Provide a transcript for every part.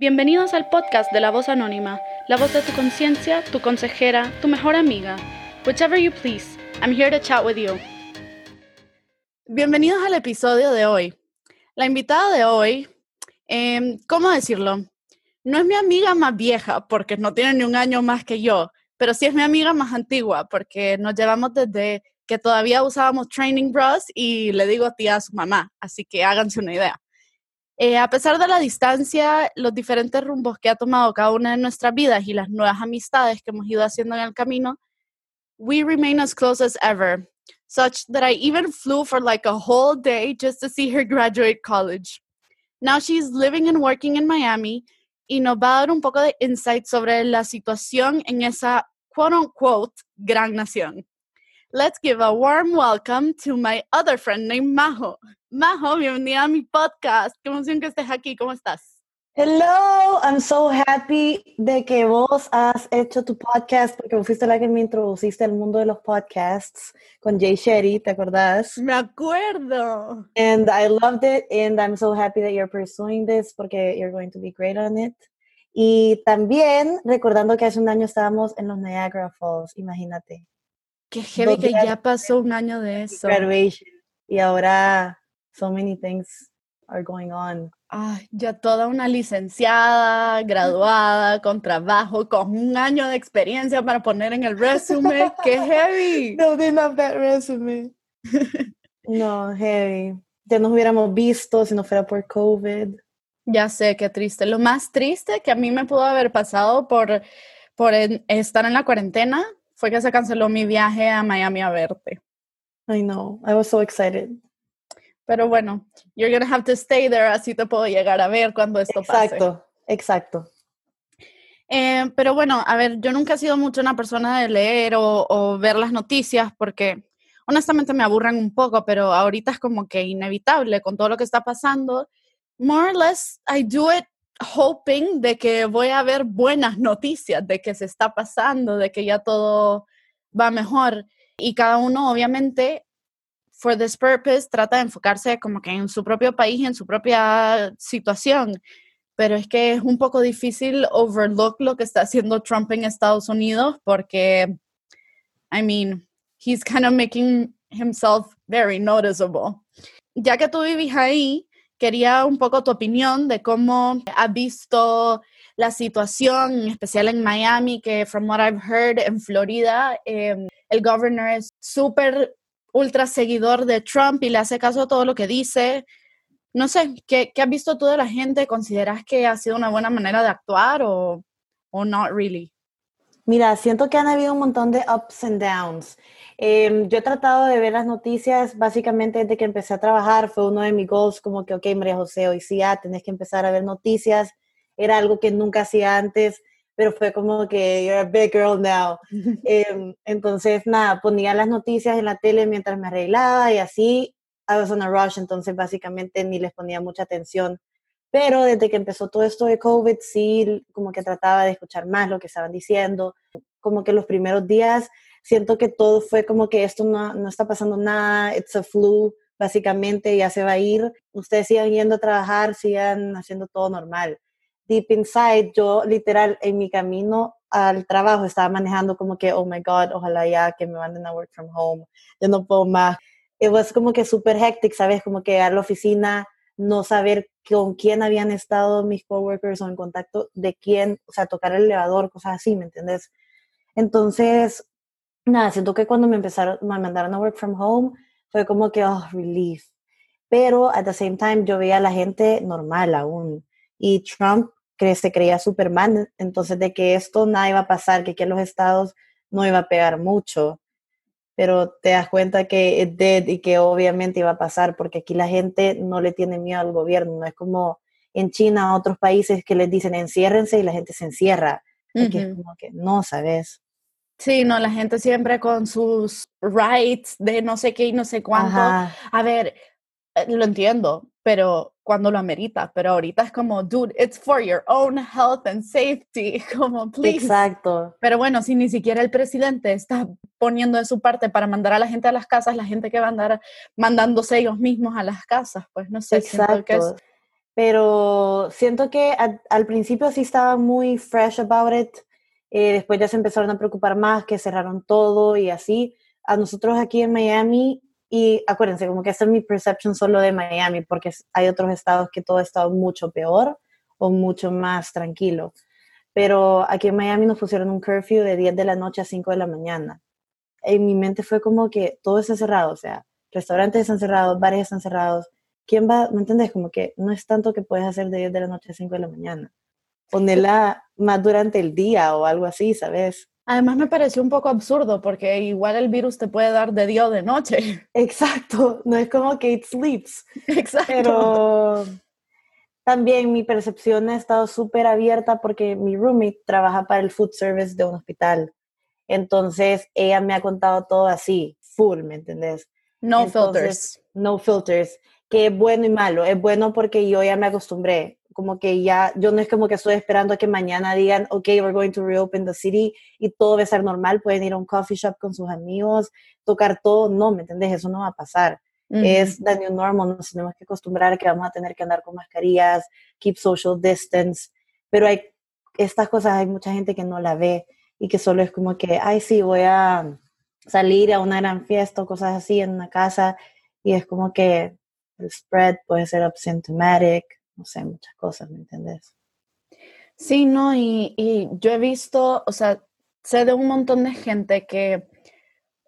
Bienvenidos al podcast de La Voz Anónima, la voz de tu conciencia, tu consejera, tu mejor amiga. Whichever you please, I'm here to chat with you. Bienvenidos al episodio de hoy. La invitada de hoy, em, ¿cómo decirlo? No es mi amiga más vieja porque no tiene ni un año más que yo, pero sí es mi amiga más antigua porque nos llevamos desde que todavía usábamos training bras y le digo tía a su mamá, así que háganse una idea. Eh, a pesar de la distancia, los diferentes rumbos que ha tomado cada una de nuestras vidas y las nuevas amistades que hemos ido haciendo en el camino, we remain as close as ever, such that I even flew for like a whole day just to see her graduate college. Now she's living and working in Miami y nos va a dar un poco de insight sobre la situación en esa quote unquote gran nación. Let's give a warm welcome to my other friend named Majo. Majo, bienvenida a mi podcast. Qué emoción que estés aquí. ¿Cómo estás? Hello, I'm so happy de que vos has hecho tu podcast porque vos fuiste la que me introduciste al mundo de los podcasts con Jay Shetty, ¿te acordás? Me acuerdo. And I loved it and I'm so happy that you're pursuing this porque you're going to be great on it. Y también recordando que hace un año estábamos en los Niagara Falls, imagínate. Qué heavy que ya pasó un año de eso. Graduation. Y ahora so many things are going on. Ay, ya toda una licenciada, graduada, con trabajo, con un año de experiencia para poner en el resumen. ¡Qué heavy! No, they love that resume. no, heavy. Ya nos hubiéramos visto si no fuera por COVID. Ya sé, qué triste. Lo más triste que a mí me pudo haber pasado por, por estar en la cuarentena fue que se canceló mi viaje a Miami a verte. I know, I was so excited. Pero bueno, you're gonna have to stay there, así te puedo llegar a ver cuando esto pase. Exacto, exacto. Eh, pero bueno, a ver, yo nunca he sido mucho una persona de leer o, o, ver las noticias porque honestamente me aburren un poco, pero ahorita es como que inevitable con todo lo que está pasando. More or less, I do it hoping de que voy a ver buenas noticias, de que se está pasando, de que ya todo va mejor. Y cada uno, obviamente, for this purpose, trata de enfocarse como que en su propio país, en su propia situación. Pero es que es un poco difícil overlook lo que está haciendo Trump en Estados Unidos porque, I mean, he's kind of making himself very noticeable. Ya que tú vivís ahí, quería un poco tu opinión de cómo has visto la situación, en especial en Miami, que from what I've heard, en Florida, eh, el governor es súper ultra seguidor de Trump y le hace caso a todo lo que dice. No sé, ¿qué, ¿qué, has visto tú de la gente? ¿Consideras que ha sido una buena manera de actuar o, o not really? Mira, siento que han habido un montón de ups and downs. Eh, yo he tratado de ver las noticias básicamente desde que empecé a trabajar. Fue uno de mis goals, como que, ok, María José, hoy sí ya tenés que empezar a ver noticias. Era algo que nunca hacía antes pero fue como que you're a big girl now. eh, entonces, nada, ponía las noticias en la tele mientras me arreglaba y así, I was on a rush, entonces básicamente ni les ponía mucha atención. Pero desde que empezó todo esto de COVID, sí, como que trataba de escuchar más lo que estaban diciendo. Como que los primeros días siento que todo fue como que esto no, no está pasando nada, it's a flu, básicamente ya se va a ir. Ustedes sigan yendo a trabajar, sigan haciendo todo normal deep inside, yo literal en mi camino al trabajo estaba manejando como que, oh my God, ojalá ya que me manden a work from home, yo no puedo más. It was como que súper hectic, ¿sabes? Como que a la oficina, no saber con quién habían estado mis coworkers o en contacto de quién, o sea, tocar el elevador, cosas así, ¿me entiendes? Entonces, nada, siento que cuando me empezaron, me mandaron a work from home, fue como que, oh, relief. Pero at the same time, yo veía a la gente normal aún. Y Trump que se creía Superman, entonces de que esto nada iba a pasar, que aquí en los estados no iba a pegar mucho, pero te das cuenta que es dead y que obviamente iba a pasar, porque aquí la gente no le tiene miedo al gobierno, no es como en China, otros países que les dicen enciérrense y la gente se encierra, aquí es como que no, ¿sabes? Sí, no, la gente siempre con sus rights de no sé qué y no sé cuánto. A ver, eh, lo entiendo, pero cuando lo amerita, pero ahorita es como, dude, it's for your own health and safety, como, please. Exacto. Pero bueno, si ni siquiera el presidente está poniendo de su parte para mandar a la gente a las casas, la gente que va a andar mandándose ellos mismos a las casas, pues no sé. Exacto. Que es... pero siento que al principio sí estaba muy fresh about it, eh, después ya se empezaron a preocupar más, que cerraron todo y así. A nosotros aquí en Miami, y acuérdense, como que esta es mi percepción solo de Miami, porque hay otros estados que todo ha estado mucho peor o mucho más tranquilo. Pero aquí en Miami nos pusieron un curfew de 10 de la noche a 5 de la mañana. En mi mente fue como que todo está cerrado, o sea, restaurantes están cerrados, bares están cerrados. ¿Quién va? ¿Me entendés? Como que no es tanto que puedes hacer de 10 de la noche a 5 de la mañana. Ponerla más durante el día o algo así, ¿sabes? Además me pareció un poco absurdo porque igual el virus te puede dar de día o de noche. Exacto, no es como que it sleeps. Exacto. Pero también mi percepción ha estado súper abierta porque mi roommate trabaja para el food service de un hospital. Entonces ella me ha contado todo así, full, ¿me entendés? No filters. No filters, que es bueno y malo. Es bueno porque yo ya me acostumbré. Como que ya, yo no es como que estoy esperando a que mañana digan, ok, we're going to reopen the city y todo va a ser normal. Pueden ir a un coffee shop con sus amigos, tocar todo. No, ¿me entendés? Eso no va a pasar. Es the new normal. Nos tenemos que acostumbrar a que vamos a tener que andar con mascarillas, keep social distance. Pero hay estas cosas, hay mucha gente que no la ve y que solo es como que, ay, sí, voy a salir a una gran fiesta o cosas así en una casa y es como que el spread puede ser asymptomatic, sé, muchas cosas, ¿me entiendes? Sí, no, y, y, yo he visto, o sea, sé de un montón de gente que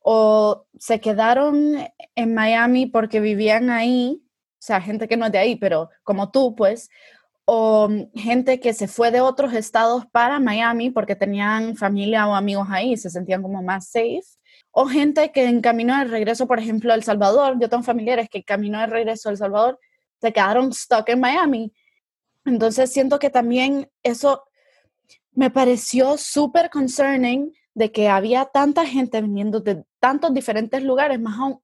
o se quedaron en Miami porque vivían ahí, o sea, gente que no es de ahí, pero como tú, pues, o gente que se fue de otros estados para Miami porque tenían familia o amigos ahí se sentían como más safe o gente que en camino de regreso, por ejemplo, a El Salvador, yo tengo familiares que en camino de regreso a El Salvador se quedaron stuck en Miami. Entonces siento que también eso me pareció súper concerning de que había tanta gente viniendo de tantos diferentes lugares, más a,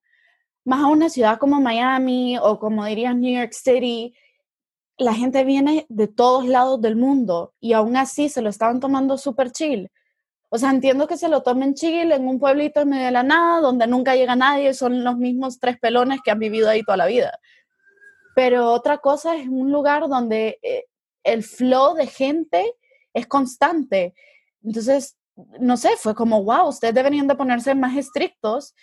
más a una ciudad como Miami o como dirían New York City. La gente viene de todos lados del mundo y aún así se lo estaban tomando súper chill. O sea, entiendo que se lo tomen Chile en un pueblito en medio de la nada, donde nunca llega nadie, son los mismos tres pelones que han vivido ahí toda la vida. Pero otra cosa es un lugar donde eh, el flow de gente es constante. Entonces, no sé, fue como, wow, ustedes deberían de ponerse más estrictos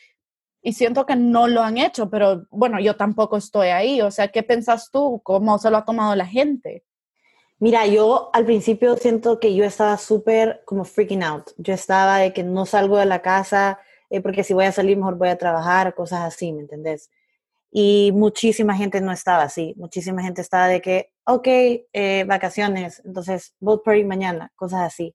y siento que no lo han hecho, pero bueno, yo tampoco estoy ahí. O sea, ¿qué pensás tú? ¿Cómo se lo ha tomado la gente? Mira, yo al principio siento que yo estaba súper como freaking out. Yo estaba de que no salgo de la casa eh, porque si voy a salir mejor voy a trabajar, cosas así, ¿me entendés? Y muchísima gente no estaba así. Muchísima gente estaba de que, ok, eh, vacaciones, entonces vote party mañana, cosas así.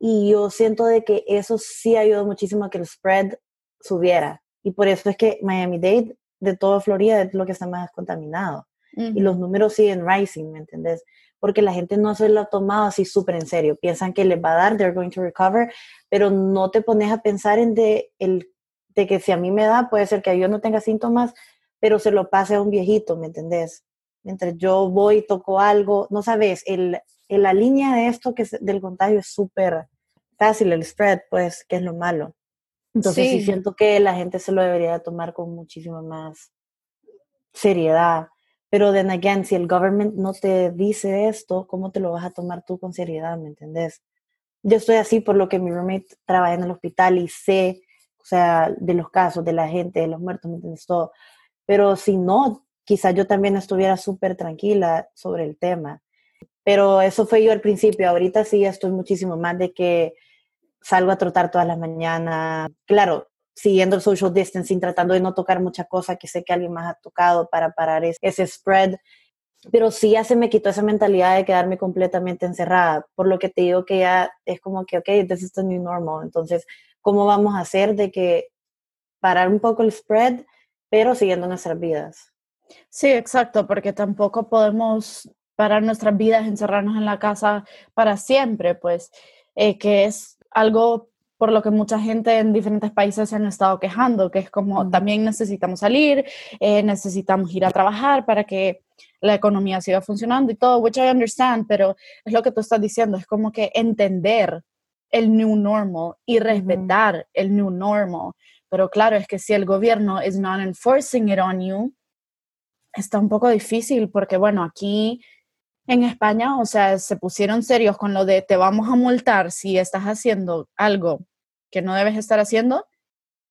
Y yo siento de que eso sí ayudó muchísimo a que el spread subiera. Y por eso es que Miami-Dade, de toda Florida, es lo que está más contaminado. Y los números siguen rising, ¿me entendés? porque la gente no se lo ha tomado así súper en serio. Piensan que les va a dar, they're going to recover, pero no te pones a pensar en de, el, de que si a mí me da, puede ser que yo no tenga síntomas, pero se lo pase a un viejito, ¿me entendés? Mientras yo voy y toco algo, no sabes, el, la línea de esto que es, del contagio es súper fácil, el spread, pues, que es lo malo. Entonces sí. siento que la gente se lo debería tomar con muchísima más seriedad pero then again, si el government no te dice esto, ¿cómo te lo vas a tomar tú con seriedad? ¿Me entendés? Yo estoy así por lo que mi roommate trabaja en el hospital y sé, o sea, de los casos, de la gente, de los muertos, ¿me entiendes? Todo. Pero si no, quizás yo también estuviera súper tranquila sobre el tema. Pero eso fue yo al principio. Ahorita sí estoy muchísimo más de que salgo a trotar todas las mañanas. Claro, siguiendo el social distancing, tratando de no tocar mucha cosa que sé que alguien más ha tocado para parar ese spread. Pero sí ya se me quitó esa mentalidad de quedarme completamente encerrada, por lo que te digo que ya es como que, ok, this is the new normal. Entonces, ¿cómo vamos a hacer de que parar un poco el spread, pero siguiendo nuestras vidas? Sí, exacto, porque tampoco podemos parar nuestras vidas, encerrarnos en la casa para siempre, pues, eh, que es algo por lo que mucha gente en diferentes países se han estado quejando, que es como también necesitamos salir, eh, necesitamos ir a trabajar para que la economía siga funcionando y todo, which I understand, pero es lo que tú estás diciendo, es como que entender el new normal y respetar el new normal. Pero claro, es que si el gobierno is not enforcing it on you, está un poco difícil porque, bueno, aquí en España, o sea, se pusieron serios con lo de te vamos a multar si estás haciendo algo que no debes estar haciendo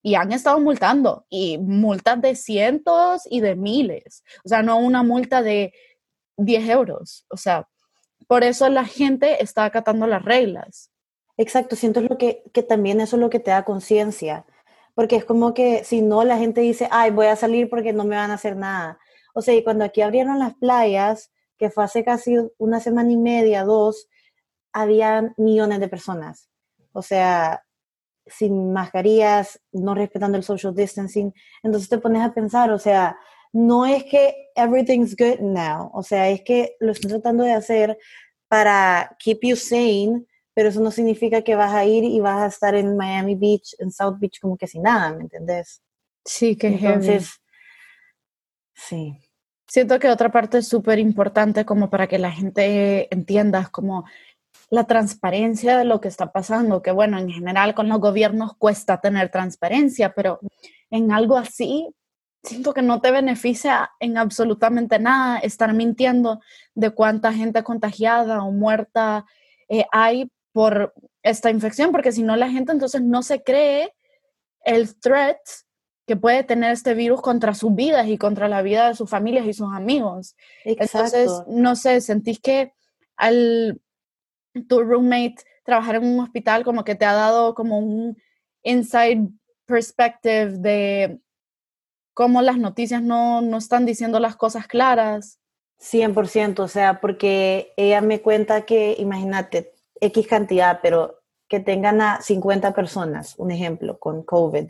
y han estado multando y multas de cientos y de miles, o sea, no una multa de 10 euros, o sea, por eso la gente está acatando las reglas. Exacto, siento lo que, que también eso es lo que te da conciencia, porque es como que si no la gente dice, ay, voy a salir porque no me van a hacer nada. O sea, y cuando aquí abrieron las playas, que fue hace casi una semana y media, dos, había millones de personas. O sea, sin mascarillas, no respetando el social distancing. Entonces te pones a pensar, o sea, no es que everything's good now, o sea, es que lo estoy tratando de hacer para keep you sane, pero eso no significa que vas a ir y vas a estar en Miami Beach, en South Beach, como que sin nada, ¿me entendés? Sí, que Entonces, sí. Siento que otra parte es súper importante como para que la gente entienda como la transparencia de lo que está pasando, que bueno, en general con los gobiernos cuesta tener transparencia, pero en algo así siento que no te beneficia en absolutamente nada estar mintiendo de cuánta gente contagiada o muerta eh, hay por esta infección, porque si no la gente entonces no se cree el threat que puede tener este virus contra sus vidas y contra la vida de sus familias y sus amigos. Entonces, no sé, sentís que al tu roommate trabajar en un hospital como que te ha dado como un inside perspective de cómo las noticias no, no están diciendo las cosas claras. 100%, o sea, porque ella me cuenta que, imagínate, X cantidad, pero que tengan a 50 personas, un ejemplo, con COVID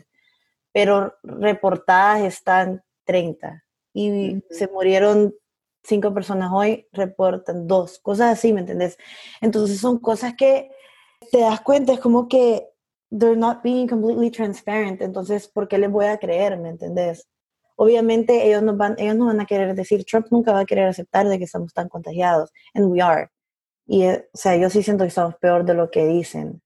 pero reportadas están 30 y se murieron cinco personas hoy, reportan dos, cosas así, ¿me entendés? Entonces son cosas que te das cuenta, es como que they're not being completely transparent, entonces, ¿por qué les voy a creer, ¿me entendés? Obviamente ellos no van, ellos no van a querer decir, Trump nunca va a querer aceptar de que estamos tan contagiados, and we are. Y, eh, o sea, yo sí siento que estamos peor de lo que dicen.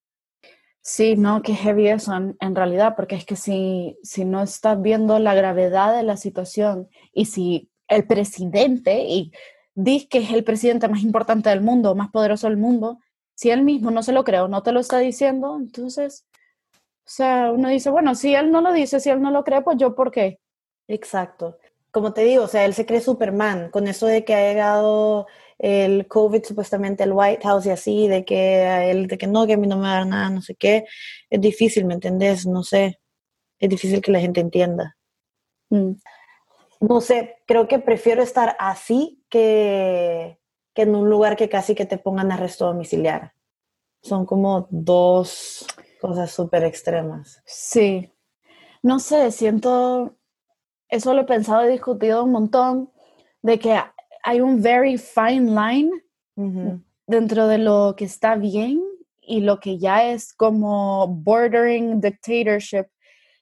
Sí, no, qué heavy eso en, realidad, porque es que si, si no estás viendo la gravedad de la situación y si el presidente, y dice que es el presidente más importante del mundo, más poderoso del mundo, si él mismo no se lo cree o no te lo está diciendo, entonces, o sea, uno dice, bueno, si él no lo dice, si él no lo cree, pues yo, ¿por qué? Exacto. Como te digo, o sea, él se cree Superman con eso de que ha llegado el COVID supuestamente el White House y así, de que él, de que no, que a mí no me va a dar nada, no sé qué, es difícil, ¿me entendés? No sé, es difícil que la gente entienda. Mm. No sé, creo que prefiero estar así que, que en un lugar que casi que te pongan arresto domiciliar. Son como dos cosas súper extremas. Sí, no sé, siento, eso lo he pensado y discutido un montón, de que hay un very fine line dentro de lo que está bien y lo que ya es como bordering dictatorship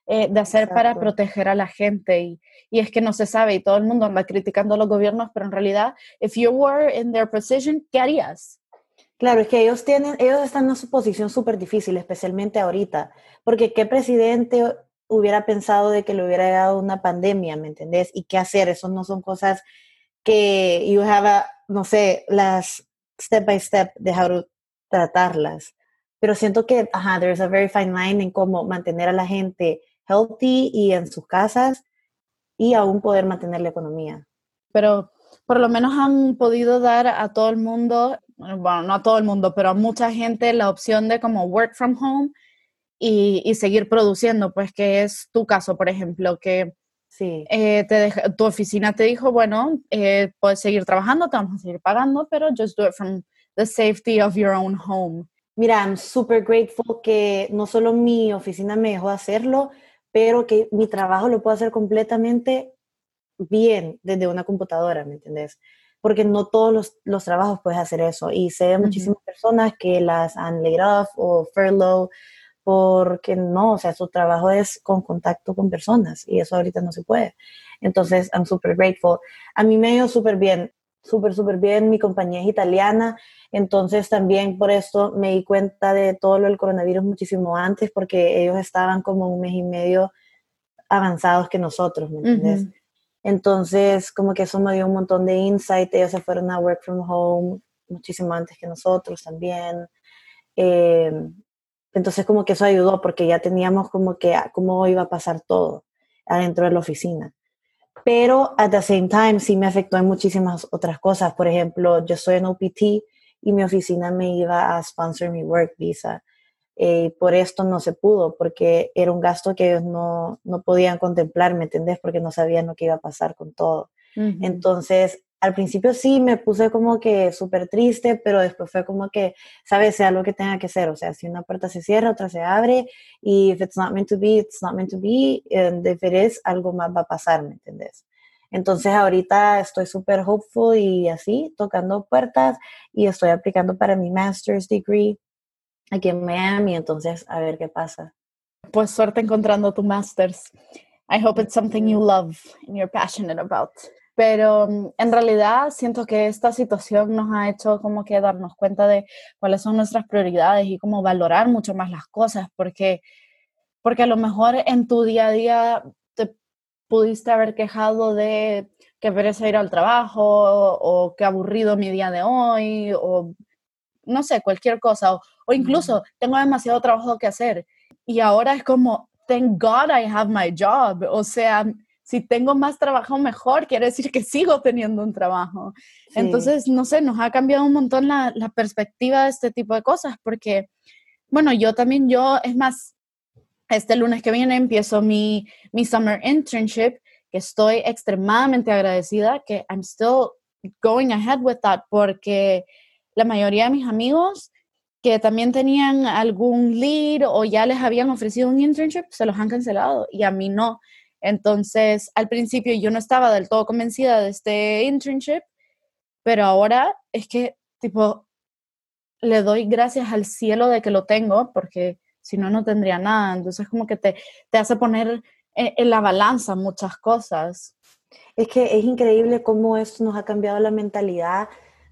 eh, de hacer para proteger a la gente. Y, y, es que no se sabe y todo el mundo anda criticando a los gobiernos, pero en realidad, if you were in their position, ¿qué harías? Claro, es que ellos tienen, ellos están en una posición súper difícil, especialmente ahorita, porque qué presidente hubiera pensado de que le hubiera dado una pandemia, ¿me entendés? Y qué hacer, eso no son cosas que you have a, no sé, las step by step de how tratarlas. Pero siento que, ajá, there's a very fine line en cómo mantener a la gente healthy y en sus casas y aún poder mantener la economía. Pero por lo menos han podido dar a todo el mundo, bueno, no a todo el mundo, pero a mucha gente la opción de como work from home y, y seguir produciendo, pues que es tu caso, por ejemplo, que Sí. Eh, te tu oficina te dijo, bueno, eh, puedes seguir trabajando, te vamos a seguir pagando, pero just do it from the safety of your own home. Mira, I'm super grateful que no solo mi oficina me dejó hacerlo, pero que mi trabajo lo puedo hacer completamente bien desde una computadora, ¿me entiendes? Porque no todos los, los, trabajos puedes hacer eso. Y sé de muchísimas personas que las han laid off o furlough porque no, o sea, su trabajo es con contacto con personas y eso ahorita no se puede. Entonces, I'm super grateful. A mí me dio súper bien, súper, súper bien. Mi compañía es italiana, entonces también por esto me di cuenta de todo lo del coronavirus muchísimo antes, porque ellos estaban como un mes y medio avanzados que nosotros, ¿me entiendes? Entonces, como que eso me dio un montón de insight. Ellos se fueron a work from home muchísimo antes que nosotros también. Eh, entonces, como que eso ayudó porque ya teníamos como que ah, cómo iba a pasar todo adentro de la oficina. Pero at the same time sí me afectó en muchísimas otras cosas. Por ejemplo, yo soy en OPT y mi oficina me iba a sponsor mi work visa. Eh, por esto no se pudo, porque era un gasto que ellos no, no podían contemplar, ¿me entendés? Porque no sabían lo que iba a pasar con todo. Entonces, al principio sí me puse como que súper triste, pero después fue como que, sabes, sea lo que tenga que ser, o sea, si una puerta se cierra, otra se abre, y if it's not meant to be, it's not meant to be, and if algo más va a pasar, ¿me entendés? Entonces ahorita estoy súper hopeful y así, tocando puertas, y estoy aplicando para mi master's degree aquí en Miami, entonces a ver qué pasa. Pues suerte encontrando tu master's. I hope it's something you love and you're passionate about. Pero mm, en realidad siento que esta situación nos ha hecho como que darnos cuenta de cuáles son nuestras prioridades y cómo valorar mucho más las cosas, porque, porque a lo mejor en tu día a día te pudiste haber quejado de que pereza ir al trabajo o, que aburrido mi día de hoy o no sé, cualquier cosa, o, o incluso tengo demasiado trabajo que hacer. Y ahora es como, thank God I have my job. O sea, si tengo más trabajo mejor, quiere decir que sigo teniendo un trabajo. Entonces, no sé, nos ha cambiado un montón la, la, perspectiva de este tipo de cosas, porque, bueno, yo también, yo, es más, este lunes que viene empiezo mi, mi summer internship, que estoy extremadamente agradecida, que I'm still going ahead with that, porque la mayoría de mis amigos que también tenían algún lead o ya les habían ofrecido un internship, se los han cancelado y a mí no. Entonces, al principio yo no estaba del todo convencida de este internship, pero ahora es que, tipo, le doy gracias al cielo de que lo tengo, porque si no, no tendría nada. Entonces, como que te, te hace poner en, en la balanza muchas cosas. Es que es increíble cómo esto nos ha cambiado la mentalidad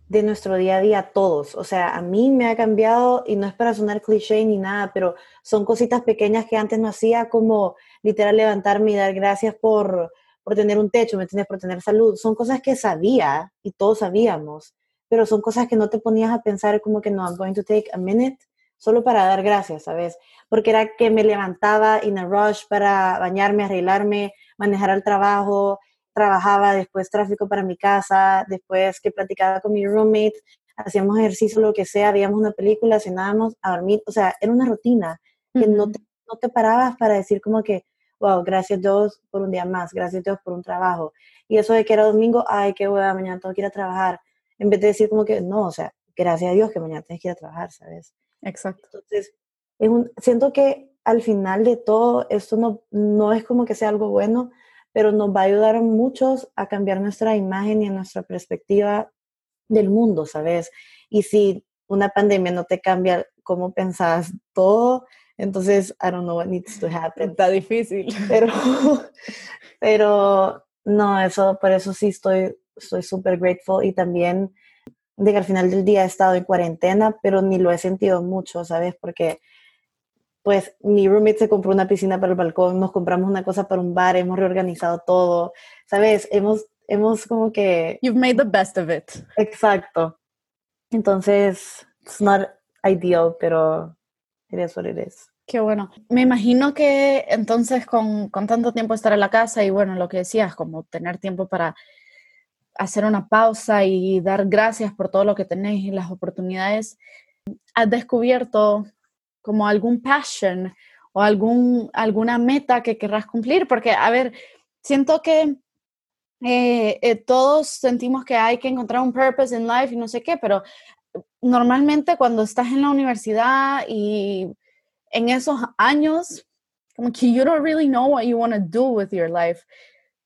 de nuestro día a día todos. O sea, a mí me ha cambiado, y no es para sonar cliché ni nada, pero son cositas pequeñas que antes no hacía, como literal levantarme y dar gracias por, por tener un techo, ¿me entiendes? Por tener salud. Son cosas que sabía y todos sabíamos, pero son cosas que no te ponías a pensar como que no, I'm going to take a minute solo para dar gracias, ¿sabes? Porque era que me levantaba in a rush para bañarme, arreglarme, manejar al trabajo, trabajaba, después tráfico para mi casa, después que platicaba con mi roommate, hacíamos ejercicio, lo que sea, veíamos una película, cenábamos, a dormir, o sea, era una rutina que no, te, no te parabas para decir como que, wow, gracias Dios por un día más, gracias Dios por un trabajo. Y eso de que era domingo, ay, qué hueva, mañana tengo que ir a trabajar, en vez de decir como que, no, o sea, gracias a Dios que mañana tienes que ir a trabajar, ¿sabes? Exacto. Entonces, es un, siento que al final de todo, esto no, no es como que sea algo bueno, pero nos va a ayudar muchos a cambiar nuestra imagen y nuestra perspectiva del mundo, ¿sabes? Y si una pandemia no te cambia cómo pensás todo, entonces, I don't know what needs to happen. Está difícil. Pero, pero no, eso, por eso sí estoy estoy súper grateful y también de que al final del día he estado en cuarentena, pero ni lo he sentido mucho, ¿sabes? Porque pues mi roommate se compró una piscina para el balcón, nos compramos una cosa para un bar, hemos reorganizado todo, ¿sabes? Hemos, hemos como que... You've made the best of it. Exacto. Entonces, it's not ideal, pero it is what it is. Qué bueno. Me imagino que entonces con, con tanto tiempo estar en la casa y bueno, lo que decías, como tener tiempo para hacer una pausa y dar gracias por todo lo que tenéis y las oportunidades, has descubierto como algún passion o algún, alguna meta que querrás cumplir? Porque, a ver, siento que eh, eh, todos sentimos que hay que encontrar un purpose in life y no sé qué, pero normalmente cuando estás en la universidad y en esos años, como que you don't really know what you want to do with your life.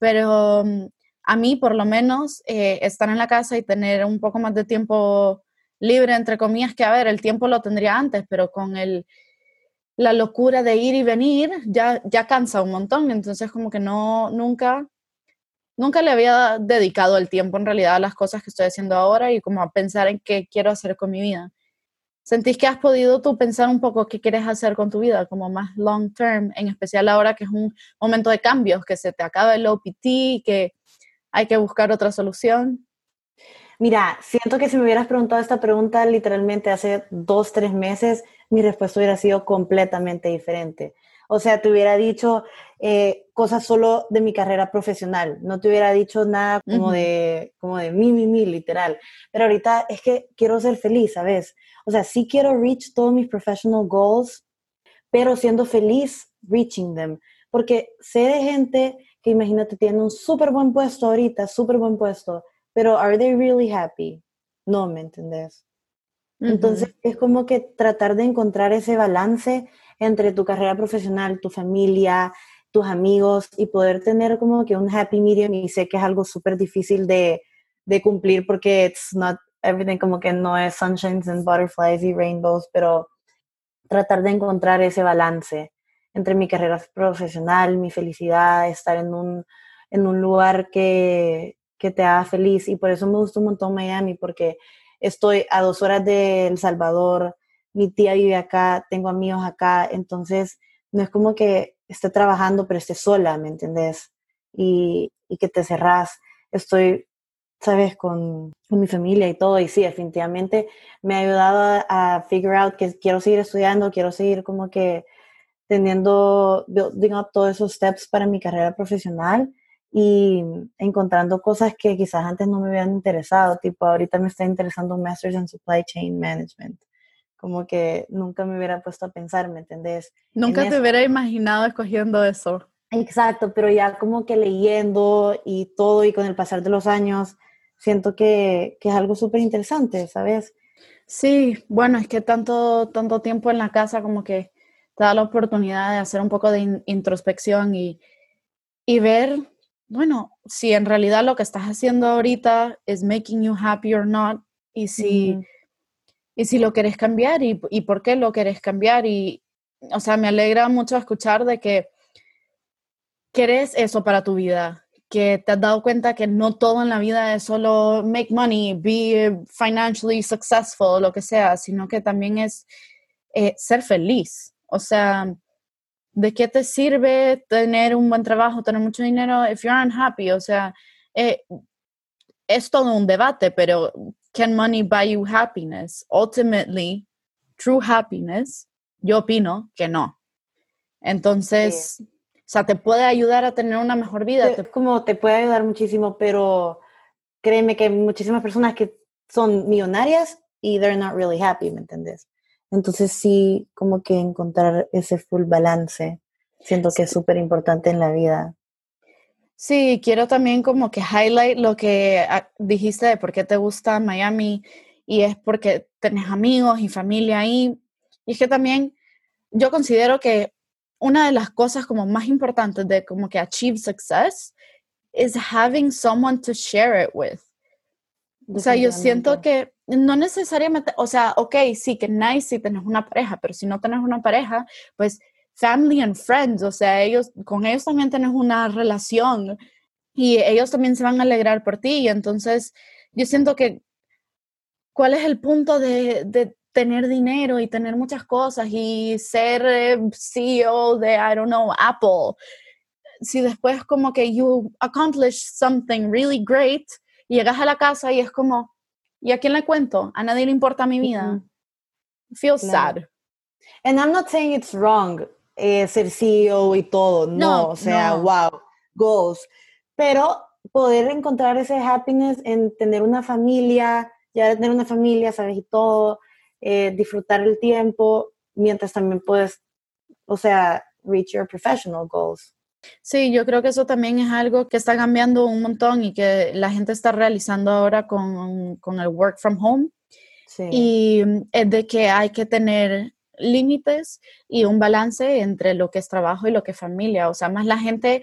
Pero mm, a mí, por lo menos, eh, estar en la casa y tener un poco más de tiempo libre, entre comillas, que a ver, el tiempo lo tendría antes, pero con el, la locura de ir y venir ya, ya cansa un montón, entonces como que no, nunca, nunca le había dedicado el tiempo en realidad a las cosas que estoy haciendo ahora y como a pensar en qué quiero hacer con mi vida. ¿Sentís que has podido tú pensar un poco qué quieres hacer con tu vida, como más long term, en especial ahora que es un momento de cambios, que se te acaba el OPT, que hay que buscar otra solución? Mira, siento que si me hubieras preguntado esta pregunta literalmente hace dos, tres meses, mi respuesta hubiera sido completamente diferente. O sea, te hubiera dicho eh, cosas solo de mi carrera profesional, no te hubiera dicho nada como, de, como de mí, mí, mí, literal. Pero ahorita es que quiero ser feliz, ¿sabes? O sea, sí quiero reach todos mis professional goals, pero siendo feliz reaching them. Porque sé de gente que imagínate tiene un súper buen puesto ahorita, súper buen puesto, pero ¿are they really happy? No, ¿me entendés? Entonces es como que tratar de encontrar ese balance entre tu carrera profesional, tu familia, tus amigos y poder tener como que un happy medium y sé que es algo súper difícil de, de, cumplir porque it's not everything como que no es sunshines and butterflies y rainbows, pero tratar de encontrar ese balance entre mi carrera profesional, mi felicidad, estar en un, en un lugar que, que te haga feliz. Y por eso me gusta un montón Miami, porque estoy a dos horas de El Salvador, mi tía vive acá, tengo amigos acá, entonces no es como que esté trabajando pero esté sola, ¿me entendés? Y, y que te cerrás. Estoy, sabes, con, con, mi familia y todo, y sí, definitivamente me ha ayudado a, a figure out que quiero seguir estudiando, quiero seguir como que teniendo, building up todos esos steps para mi carrera profesional y encontrando cosas que quizás antes no me habían interesado, tipo ahorita me está interesando un Masters in Supply Chain Management, como que nunca me hubiera puesto a pensar, ¿me entendés? Nunca te hubiera imaginado escogiendo eso. Exacto, pero ya como que leyendo y todo y con el pasar de los años, siento que, que es algo súper interesante, ¿sabes? Sí, bueno, es que tanto, tanto tiempo en la casa como que te da la oportunidad de hacer un poco de introspección y, y ver bueno, si en realidad lo que estás haciendo ahorita es making you happy or not, y si, y si lo quieres cambiar y, y, por qué lo quieres cambiar. Y, o sea, me alegra mucho escuchar de que quieres eso para tu vida, que te has dado cuenta que no todo en la vida es solo make money, be financially successful, lo que sea, sino que también es eh, ser feliz. O sea, ¿de qué te sirve tener un buen trabajo, tener mucho dinero if you're unhappy? O sea, eh, es todo un debate, pero can money buy you happiness? Ultimately, true happiness, yo opino que no. Entonces, o sea, te puede ayudar a tener una mejor vida. Como te puede ayudar muchísimo, pero créeme que hay muchísimas personas que son millonarias y they're not really happy, ¿me entiendes? Entonces sí, como que encontrar ese full balance, siento que es súper importante en la vida. Sí, quiero también como que highlight lo que ah, dijiste de por qué te gusta Miami y es porque tenés amigos y familia ahí. Y es que también yo considero que una de las cosas como más importantes de como que achieve success is having someone to share it with. O sea, yo siento que no necesariamente, o sea, ok, sí, que nice si tenés una pareja, pero si no tenés una pareja, pues family and friends, o sea, ellos, con ellos también tenés una relación y ellos también se van a alegrar por ti. Y entonces, yo siento que, ¿cuál es el punto de, de tener dinero y tener muchas cosas y ser eh, CEO de, I don't know, Apple? Si después como que you accomplish something really great, y llegas a la casa y es como, ¿y a quién le cuento? A nadie le importa mi vida. Feels sad. And I'm not saying it's wrong eh, ser CEO y todo, no, o sea, wow, goals. Pero poder encontrar ese happiness en tener una familia, ya tener una familia, sabes, y todo, eh, disfrutar el tiempo, mientras también puedes, o sea, reach your professional goals. Sí, yo creo que eso también es algo que está cambiando un montón y que la gente está realizando ahora con, con el work from home. Sí. Y es de que hay que tener límites y un balance entre lo que es trabajo y lo que es familia. O sea, más la gente,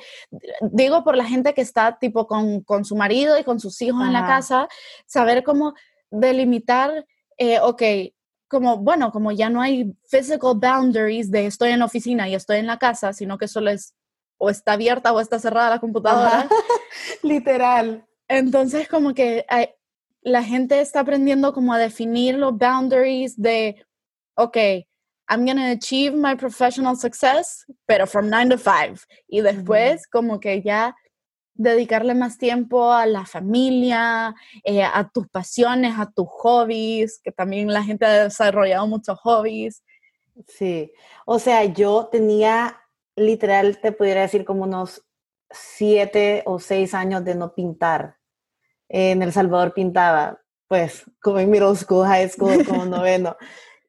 digo por la gente que está tipo con, con su marido y con sus hijos Ajá. en la casa, saber cómo delimitar, eh, ok, como, bueno, como ya no hay physical boundaries de estoy en la oficina y estoy en la casa, sino que solo es o está abierta o está cerrada la computadora. Literal. Entonces, como que hay, la gente está aprendiendo como a definir los boundaries de ok, I'm going to achieve my professional success, pero from 9 to 5. Y después como que ya dedicarle más tiempo a la familia, eh, a tus pasiones, a tus hobbies, que también la gente ha desarrollado muchos hobbies. Sí, o sea, yo tenía literal, te pudiera decir como unos siete o seis años de no pintar. En El Salvador pintaba, pues, como en middle school, high school, como noveno.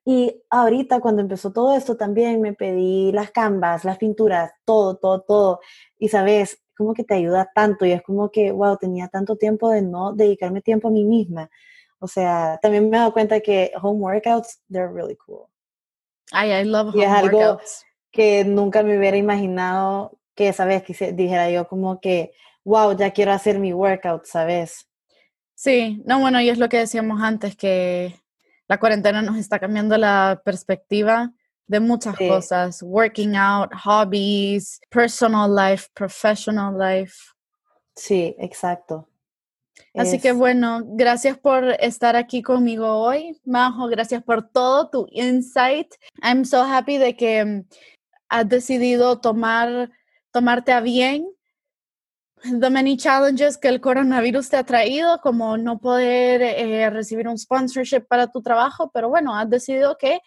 Y ahorita cuando empezó todo esto también me pedí las canvas, las pinturas, todo, todo, todo. Y sabes, como que te ayuda tanto y es como que, wow, tenía tanto tiempo de no dedicarme tiempo a mí misma. O sea, también me he dado cuenta que home workouts, they're really cool. Ay, I love home y es algo workouts. Que nunca me hubiera imaginado que, ¿sabes? Que dijera yo como que, wow, ya quiero hacer mi workout, ¿sabes? Sí, no, bueno, y es lo que decíamos antes, que la cuarentena nos está cambiando la perspectiva de muchas Sí. cosas, working out, hobbies, personal life, professional life. Sí, exacto. Así que bueno, gracias por estar aquí conmigo hoy, Majo, gracias por todo tu insight. I'm so happy de que has decidido tomar, tomarte a bien the many challenges que el coronavirus te ha traído, como no poder eh, recibir un sponsorship para tu trabajo, pero bueno, has decidido que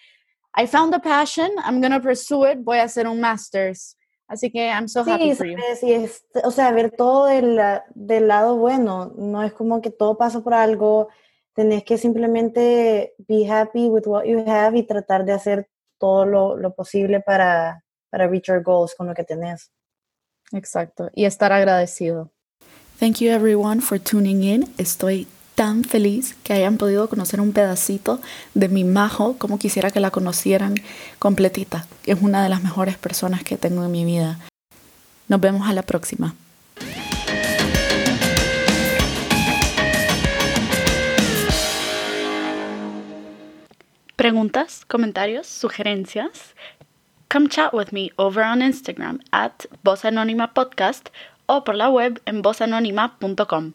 I found a passion, I'm going to pursue it, voy a hacer un master's. Así que I'm so happy Sí, for you. sabes, y es, o sea, ver todo del, del lado bueno, no es como que todo pasa por algo, tenés que simplemente be happy with what you have y tratar de hacer todo lo, lo posible para, para reach your goals con lo que tenés. Exacto, y estar agradecido. Thank you everyone for tuning in. Estoy tan feliz que hayan podido conocer un pedacito de mi Majo como quisiera que la conocieran completita. Es una de las mejores personas que tengo en mi vida. Nos vemos a la próxima. Preguntas, comentarios, sugerencias? Come chat with me over on Instagram at Voz Anónima Podcast o por la web en vozanónima.com.